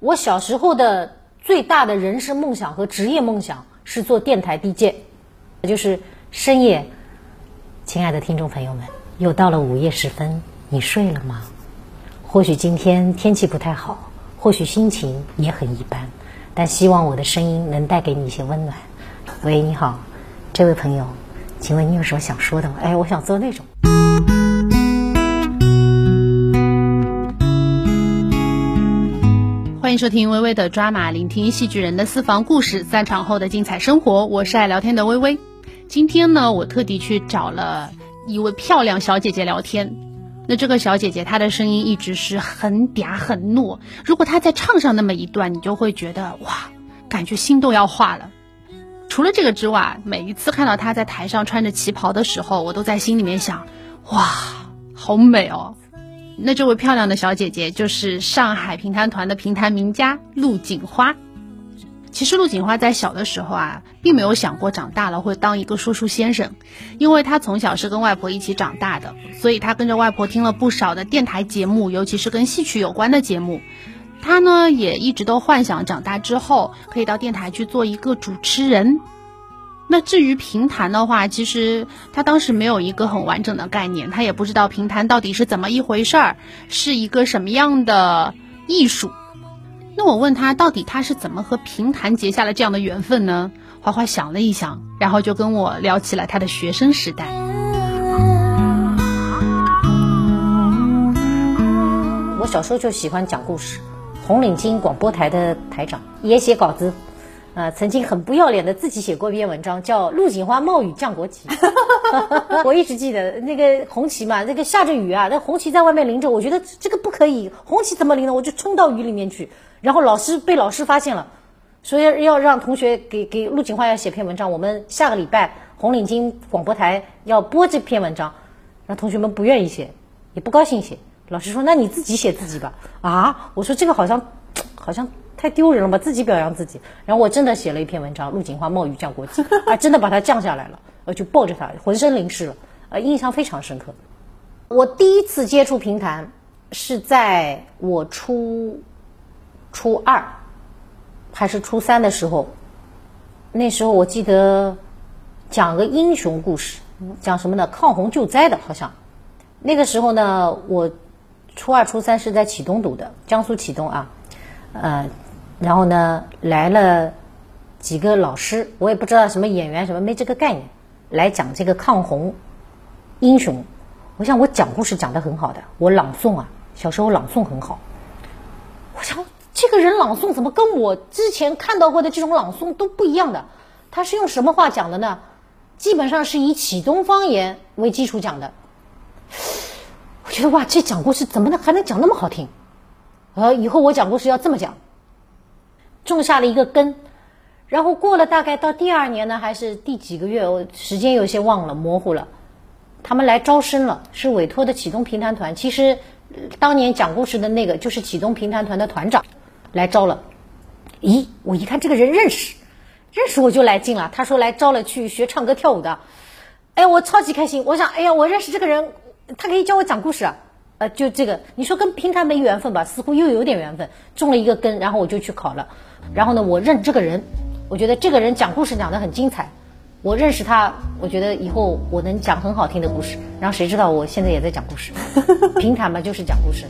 我小时候的最大的人生梦想和职业梦想是做电台 DJ，就是深夜。亲爱的听众朋友们，又到了午夜时分，你睡了吗？或许今天天气不太好，或许心情也很一般，但希望我的声音能带给你一些温暖。喂，你好，这位朋友，请问你有什么想说的吗？哎，我想做那种。欢迎收听微微的抓马，聆听戏剧人的私房故事，散场后的精彩生活。我是爱聊天的微微。今天呢，我特地去找了一位漂亮小姐姐聊天。那这个小姐姐她的声音一直是很嗲很糯，如果她再唱上那么一段，你就会觉得哇，感觉心都要化了。除了这个之外，每一次看到她在台上穿着旗袍的时候，我都在心里面想，哇，好美哦。那这位漂亮的小姐姐就是上海评弹团的评弹名家陆锦花。其实陆锦花在小的时候啊，并没有想过长大了会当一个说书先生，因为她从小是跟外婆一起长大的，所以她跟着外婆听了不少的电台节目，尤其是跟戏曲有关的节目。她呢也一直都幻想长大之后可以到电台去做一个主持人。那至于评弹的话，其实他当时没有一个很完整的概念，他也不知道评弹到底是怎么一回事儿，是一个什么样的艺术。那我问他，到底他是怎么和评弹结下了这样的缘分呢？花花想了一想，然后就跟我聊起了他的学生时代。我小时候就喜欢讲故事，红领巾广播台的台长也写稿子。呃，曾经很不要脸的自己写过一篇文章，叫《陆锦花冒雨降国旗》。我一直记得那个红旗嘛，那个下着雨啊，那红旗在外面淋着，我觉得这个不可以，红旗怎么淋呢？我就冲到雨里面去，然后老师被老师发现了，所以要让同学给给陆锦花要写篇文章，我们下个礼拜红领巾广播台要播这篇文章，让同学们不愿意写，也不高兴写，老师说那你自己写自己吧。啊，我说这个好像好像。太丢人了吧，自己表扬自己。然后我真的写了一篇文章，陆锦花冒雨降国旗，啊，真的把它降下来了，呃，就抱着它，浑身淋湿了，呃，印象非常深刻。我第一次接触评弹是在我初初二还是初三的时候，那时候我记得讲个英雄故事，讲什么呢？抗洪救灾的，好像。那个时候呢，我初二、初三是在启东读的，江苏启东啊，呃。然后呢，来了几个老师，我也不知道什么演员什么，没这个概念，来讲这个抗洪英雄。我想我讲故事讲得很好的，我朗诵啊，小时候朗诵很好。我想这个人朗诵怎么跟我之前看到过的这种朗诵都不一样的？他是用什么话讲的呢？基本上是以启东方言为基础讲的。我觉得哇，这讲故事怎么能还能讲那么好听？呃，以后我讲故事要这么讲。种下了一个根，然后过了大概到第二年呢，还是第几个月，我时间有些忘了，模糊了。他们来招生了，是委托的启东评弹团。其实当年讲故事的那个就是启东评弹团的团长来招了。咦，我一看这个人认识，认识我就来劲了。他说来招了去学唱歌跳舞的。哎，我超级开心。我想，哎呀，我认识这个人，他可以教我讲故事啊。呃，就这个，你说跟评弹没缘分吧？似乎又有点缘分，种了一个根，然后我就去考了。然后呢，我认这个人，我觉得这个人讲故事讲得很精彩，我认识他，我觉得以后我能讲很好听的故事。然后谁知道我现在也在讲故事，平坦嘛就是讲故事。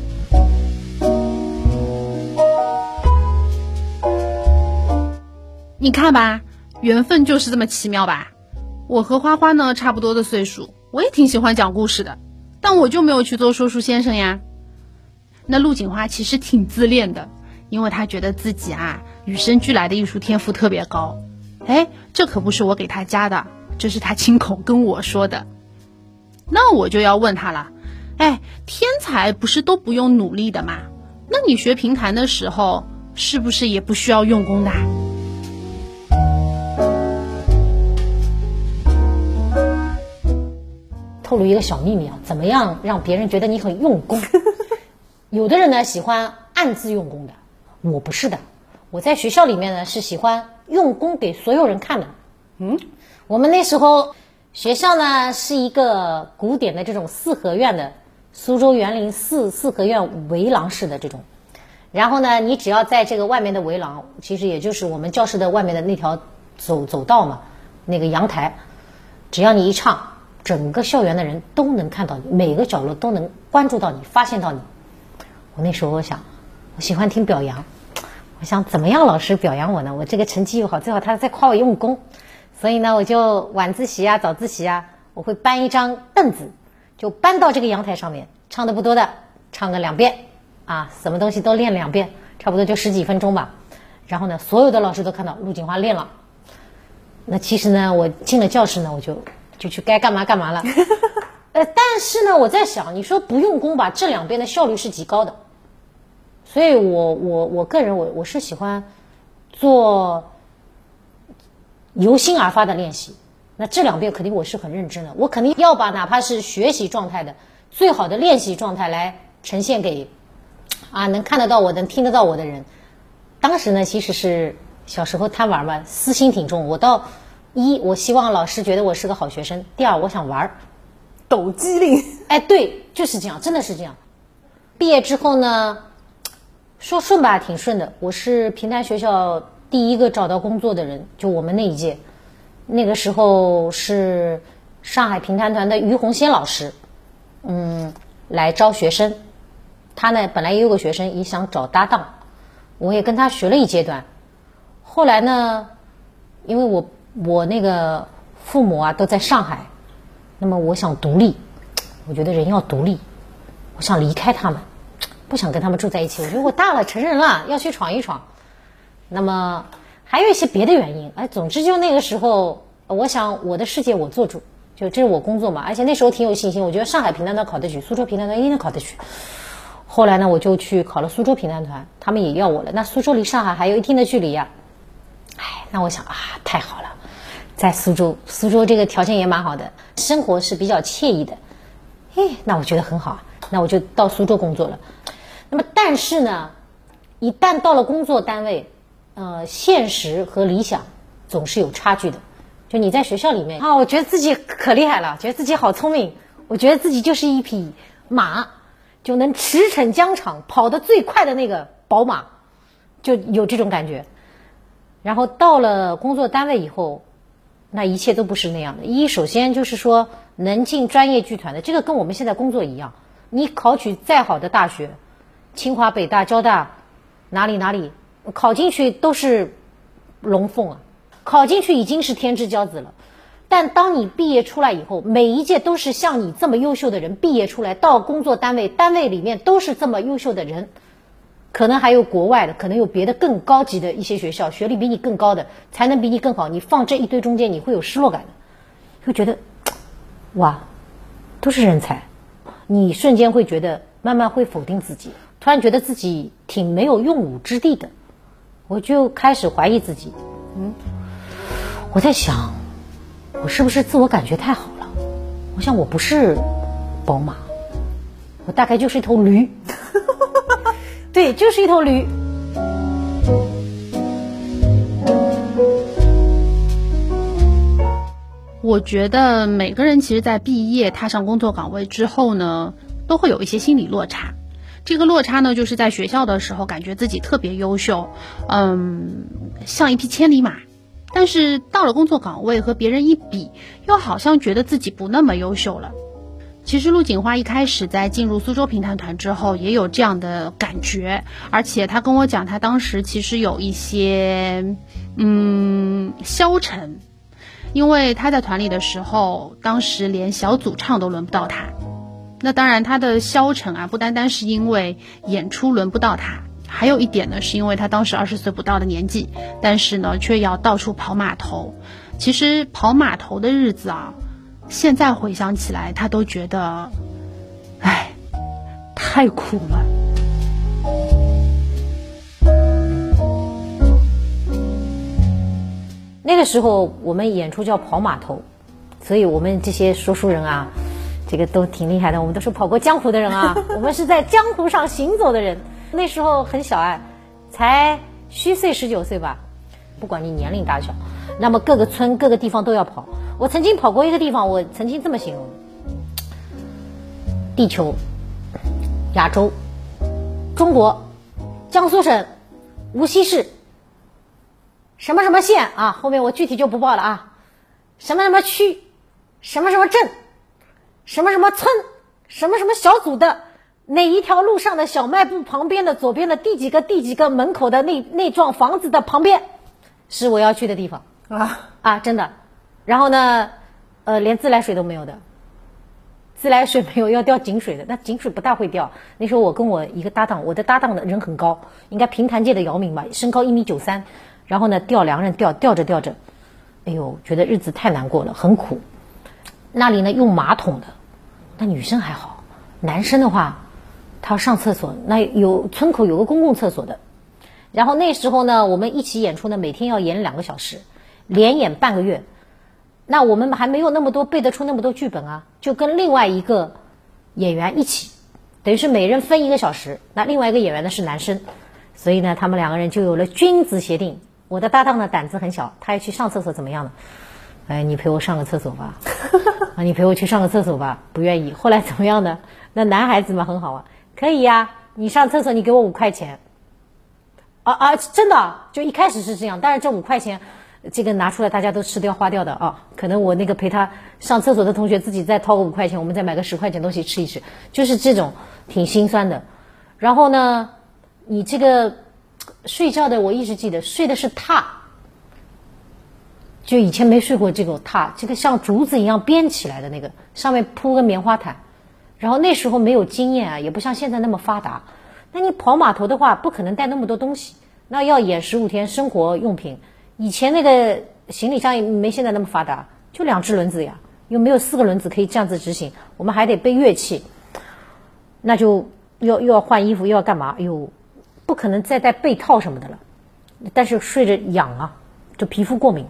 你看吧，缘分就是这么奇妙吧。我和花花呢差不多的岁数，我也挺喜欢讲故事的，但我就没有去做说书先生呀。那陆锦花其实挺自恋的。因为她觉得自己啊与生俱来的艺术天赋特别高，哎，这可不是我给他加的，这是他亲口跟我说的。那我就要问他了，哎，天才不是都不用努力的吗？那你学评弹的时候是不是也不需要用功的？透露一个小秘密啊，怎么样让别人觉得你很用功？有的人呢喜欢暗自用功的。我不是的，我在学校里面呢是喜欢用功给所有人看的。嗯，我们那时候学校呢是一个古典的这种四合院的苏州园林四四合院围廊式的这种，然后呢，你只要在这个外面的围廊，其实也就是我们教室的外面的那条走走道嘛，那个阳台，只要你一唱，整个校园的人都能看到你，每个角落都能关注到你，发现到你。我那时候我想，我喜欢听表扬，我想怎么样老师表扬我呢？我这个成绩又好，最好他再夸我用功，所以呢，我就晚自习啊、早自习啊，我会搬一张凳子，就搬到这个阳台上面，唱的不多的，唱个两遍。啊，什么东西都练两遍，差不多就十几分钟吧。然后呢，所有的老师都看到陆锦华练了。那其实呢，我进了教室呢，我就就去该干嘛干嘛了。呃，但是呢，我在想，你说不用功吧，这两边的效率是极高的。所以我我我个人我我是喜欢做由心而发的练习。那这两遍肯定我是很认真的，我肯定要把哪怕是学习状态的最好的练习状态来呈现给。啊，能看得到我，能听得到我的人，当时呢，其实是小时候贪玩嘛，私心挺重。我到一，我希望老师觉得我是个好学生；第二，我想玩，抖机灵。哎，对，就是这样，真的是这样。毕业之后呢，说顺吧，挺顺的。我是平潭学校第一个找到工作的人，就我们那一届，那个时候是上海平潭团的于洪先老师，嗯，来招学生。他呢，本来也有个学生也想找搭档，我也跟他学了一阶段。后来呢，因为我我那个父母啊都在上海，那么我想独立，我觉得人要独立，我想离开他们，不想跟他们住在一起。我觉得我大了，成人了，要去闯一闯。那么还有一些别的原因，哎，总之就那个时候，我想我的世界我做主，就这是我工作嘛。而且那时候挺有信心，我觉得上海平潭团考得去，苏州平潭团一定能考得去。后来呢，我就去考了苏州平潭团，他们也要我了。那苏州离上海还有一定的距离呀，哎，那我想啊，太好了，在苏州，苏州这个条件也蛮好的，生活是比较惬意的，哎，那我觉得很好，那我就到苏州工作了。那么，但是呢，一旦到了工作单位，呃，现实和理想总是有差距的。就你在学校里面啊，我觉得自己可厉害了，觉得自己好聪明，我觉得自己就是一匹马。就能驰骋疆场，跑得最快的那个宝马，就有这种感觉。然后到了工作单位以后，那一切都不是那样的。一，首先就是说能进专业剧团的，这个跟我们现在工作一样。你考取再好的大学，清华、北大、交大，哪里哪里考进去都是龙凤啊，考进去已经是天之骄子了。但当你毕业出来以后，每一届都是像你这么优秀的人毕业出来，到工作单位，单位里面都是这么优秀的人，可能还有国外的，可能有别的更高级的一些学校，学历比你更高的，才能比你更好。你放这一堆中间，你会有失落感的，会觉得，哇，都是人才，你瞬间会觉得，慢慢会否定自己，突然觉得自己挺没有用武之地的，我就开始怀疑自己，嗯，我在想。我是不是自我感觉太好了？我想我不是宝马，我大概就是一头驴。对，就是一头驴。我觉得每个人其实，在毕业踏上工作岗位之后呢，都会有一些心理落差。这个落差呢，就是在学校的时候，感觉自己特别优秀，嗯，像一匹千里马。但是到了工作岗位和别人一比，又好像觉得自己不那么优秀了。其实陆锦花一开始在进入苏州评弹团之后，也有这样的感觉，而且他跟我讲，他当时其实有一些嗯消沉，因为他在团里的时候，当时连小组唱都轮不到他。那当然，他的消沉啊，不单单是因为演出轮不到他。还有一点呢，是因为他当时二十岁不到的年纪，但是呢，却要到处跑码头。其实跑码头的日子啊，现在回想起来，他都觉得，唉，太苦了。那个时候我们演出叫跑码头，所以我们这些说书人啊，这个都挺厉害的。我们都是跑过江湖的人啊，我们是在江湖上行走的人。那时候很小哎，才虚岁十九岁吧。不管你年龄大小，那么各个村各个地方都要跑。我曾经跑过一个地方，我曾经这么形容：地球、亚洲、中国、江苏省无锡市什么什么县啊，后面我具体就不报了啊，什么什么区，什么什么镇，什么什么村，什么什么小组的哪一条路上的小卖部旁边的左边的第几个第几个门口的那那幢房子的旁边，是我要去的地方啊啊，真的。然后呢，呃，连自来水都没有的。自来水没有要调井水的，那井水不大会掉。那时候我跟我一个搭档，我的搭档的人很高，应该平潭界的姚明吧，身高一米九三。然后呢，吊两个人吊吊着吊着，哎呦，觉得日子太难过了，很苦。那里呢用马桶的，那女生还好，男生的话，他要上厕所，那有村口有个公共厕所的。然后那时候呢，我们一起演出呢，每天要演两个小时，连演半个月。那我们还没有那么多背得出那么多剧本啊，就跟另外一个演员一起，等于是每人分一个小时。那另外一个演员呢是男生，所以呢，他们两个人就有了君子协定。我的搭档呢胆子很小，他要去上厕所怎么样呢？哎，你陪我上个厕所吧，啊，你陪我去上个厕所吧，不愿意。后来怎么样呢？那男孩子嘛很好啊，可以呀，你上厕所你给我五块钱。啊啊，真的，就一开始是这样，但是这五块钱。这个拿出来，大家都吃掉花掉的啊！可能我那个陪他上厕所的同学自己再掏个五块钱，我们再买个十块钱东西吃一吃，就是这种挺心酸的。然后呢，你这个睡觉的，我一直记得睡的是榻，就以前没睡过这个榻，这个像竹子一样编起来的那个，上面铺个棉花毯。然后那时候没有经验啊，也不像现在那么发达。那你跑码头的话，不可能带那么多东西，那要演十五天生活用品。以前那个行李箱也没现在那么发达，就两只轮子呀，又没有四个轮子可以这样子执行。我们还得背乐器，那就要又要换衣服，又要干嘛？哎呦，不可能再带被套什么的了。但是睡着痒啊，就皮肤过敏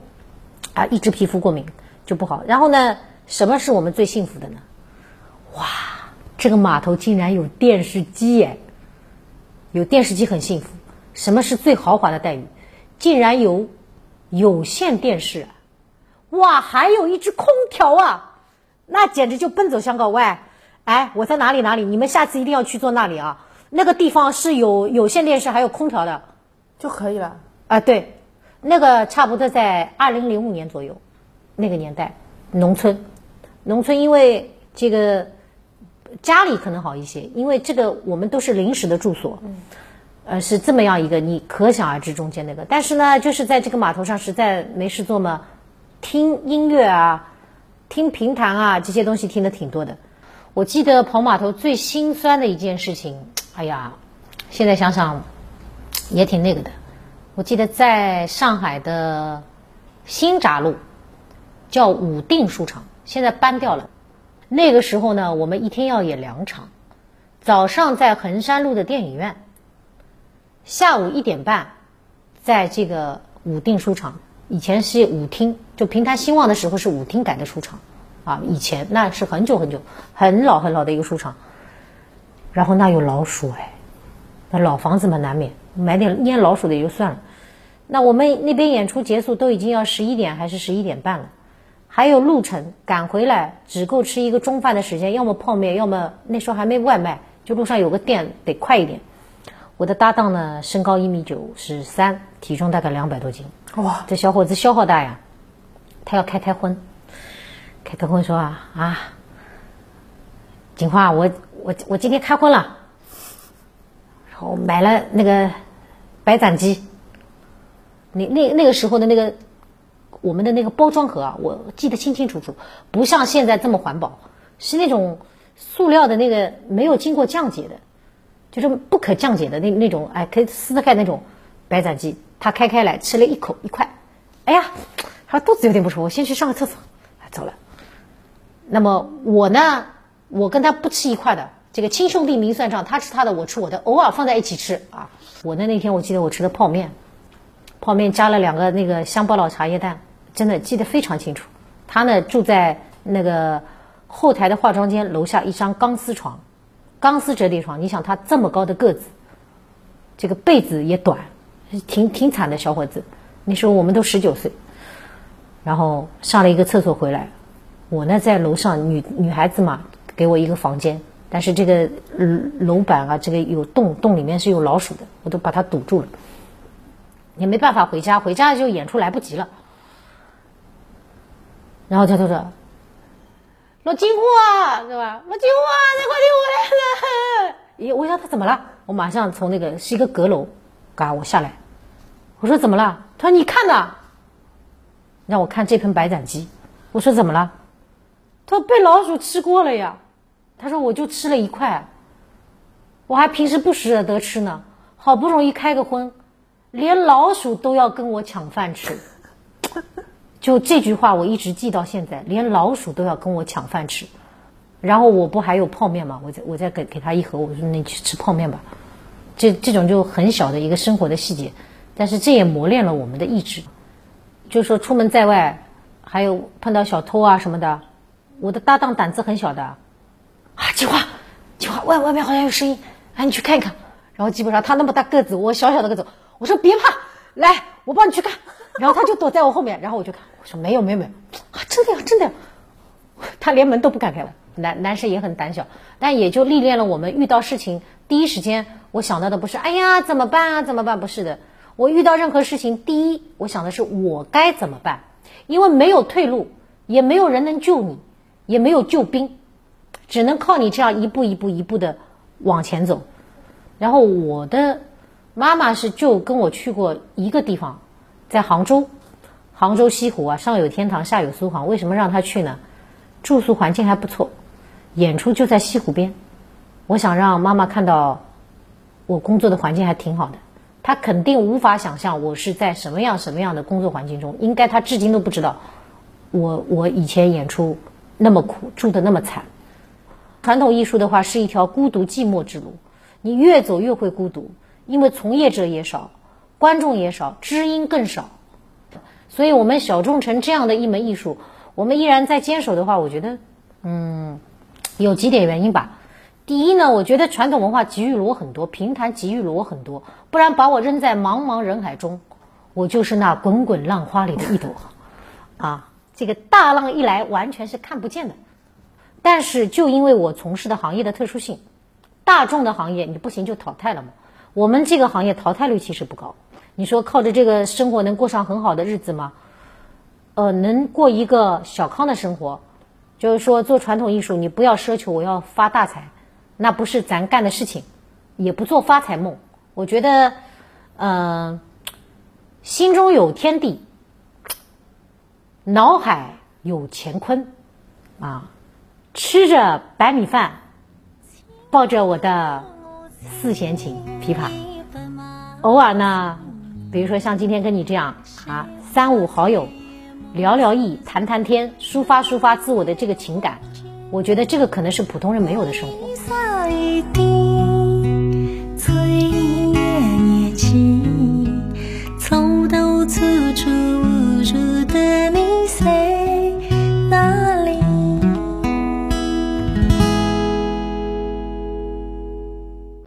啊，一直皮肤过敏就不好。然后呢，什么是我们最幸福的呢？哇，这个码头竟然有电视机耶！有电视机很幸福。什么是最豪华的待遇？竟然有。有线电视，哇，还有一只空调啊，那简直就奔走相告。喂，哎，我在哪里哪里？你们下次一定要去坐那里啊！那个地方是有有线电视还有空调的，就可以了。啊，对，那个差不多在二零零五年左右，那个年代，农村，农村因为这个家里可能好一些，因为这个我们都是临时的住所。呃，是这么样一个，你可想而知中间那个。但是呢，就是在这个码头上，实在没事做嘛，听音乐啊，听评弹啊，这些东西听的挺多的。我记得跑码头最心酸的一件事情，哎呀，现在想想也挺那个的。我记得在上海的新闸路叫武定书场，现在搬掉了。那个时候呢，我们一天要演两场，早上在衡山路的电影院。下午一点半，在这个武定书场，以前是舞厅，就平台兴旺的时候是舞厅改的书场，啊，以前那是很久很久很老很老的一个书场。然后那有老鼠哎，那老房子嘛难免买点腌老鼠的也就算了。那我们那边演出结束都已经要十一点还是十一点半了，还有路程赶回来只够吃一个中饭的时间，要么泡面，要么那时候还没外卖，就路上有个店得快一点。我的搭档呢，身高一米九十三，体重大概两百多斤。哇，这小伙子消耗大呀！他要开开荤，开开荤说啊啊，锦花，我我我今天开荤了，我买了那个白斩鸡。那那那个时候的那个我们的那个包装盒啊，我记得清清楚楚，不像现在这么环保，是那种塑料的那个没有经过降解的。就是不可降解的那那种，哎，可以撕得开那种白斩鸡，他开开来吃了一口一块，哎呀，他肚子有点不舒服，我先去上个厕所，走了。那么我呢，我跟他不吃一块的，这个亲兄弟明算账，他吃他的，我吃我的，偶尔放在一起吃啊。我的那天我记得我吃的泡面，泡面加了两个那个香巴佬茶叶蛋，真的记得非常清楚。他呢住在那个后台的化妆间楼下一张钢丝床。钢丝折叠床，你想他这么高的个子，这个被子也短，挺挺惨的小伙子。那时候我们都十九岁，然后上了一个厕所回来，我呢在楼上，女女孩子嘛，给我一个房间，但是这个楼板啊，这个有洞，洞里面是有老鼠的，我都把它堵住了，也没办法回家，回家就演出来不及了。然后他就说：“老金虎啊，对吧？老金虎啊，你快点回来了！”咦，我问他怎么了？我马上从那个是一个阁楼，嘎，我下来，我说怎么了？他说你看呐，让我看这盆白斩鸡。我说怎么了？他说被老鼠吃过了呀。他说我就吃了一块，我还平时不舍得吃呢，好不容易开个荤，连老鼠都要跟我抢饭吃。就这句话我一直记到现在，连老鼠都要跟我抢饭吃。然后我不还有泡面吗？我再我再给给他一盒，我说你去吃泡面吧。这这种就很小的一个生活的细节，但是这也磨练了我们的意志。就说出门在外，还有碰到小偷啊什么的，我的搭档胆子很小的。啊，计划，计划，外外面好像有声音，哎，你去看一看。然后基本上他那么大个子，我小小的个子，我说别怕，来，我帮你去看。然后他就躲在我后面，然后我就看，我说没有没有没有，啊，真的呀真的呀，他连门都不敢开了。男男生也很胆小，但也就历练了我们遇到事情第一时间我想到的不是哎呀怎么办啊怎么办不是的，我遇到任何事情第一我想的是我该怎么办，因为没有退路，也没有人能救你，也没有救兵。只能靠你这样一步一步一步的往前走，然后我的妈妈是就跟我去过一个地方，在杭州，杭州西湖啊，上有天堂，下有苏杭。为什么让她去呢？住宿环境还不错，演出就在西湖边。我想让妈妈看到我工作的环境还挺好的，她肯定无法想象我是在什么样什么样的工作环境中，应该她至今都不知道我我以前演出那么苦，住的那么惨。传统艺术的话是一条孤独寂寞之路，你越走越会孤独，因为从业者也少，观众也少，知音更少。所以，我们小众成这样的一门艺术，我们依然在坚守的话，我觉得，嗯，有几点原因吧。第一呢，我觉得传统文化给予了我很多，评弹给予了我很多，不然把我扔在茫茫人海中，我就是那滚滚浪花里的一朵，啊，这个大浪一来，完全是看不见的。但是就因为我从事的行业的特殊性，大众的行业你不行就淘汰了嘛。我们这个行业淘汰率其实不高。你说靠着这个生活能过上很好的日子吗？呃，能过一个小康的生活，就是说做传统艺术，你不要奢求我要发大财，那不是咱干的事情，也不做发财梦。我觉得，嗯，心中有天地，脑海有乾坤，啊。吃着白米饭，抱着我的四弦琴琵琶，偶尔呢，比如说像今天跟你这样，啊，三五好友聊聊意，谈谈天，抒发抒发自我的这个情感，我觉得这个可能是普通人没有的生活。走到此处，的。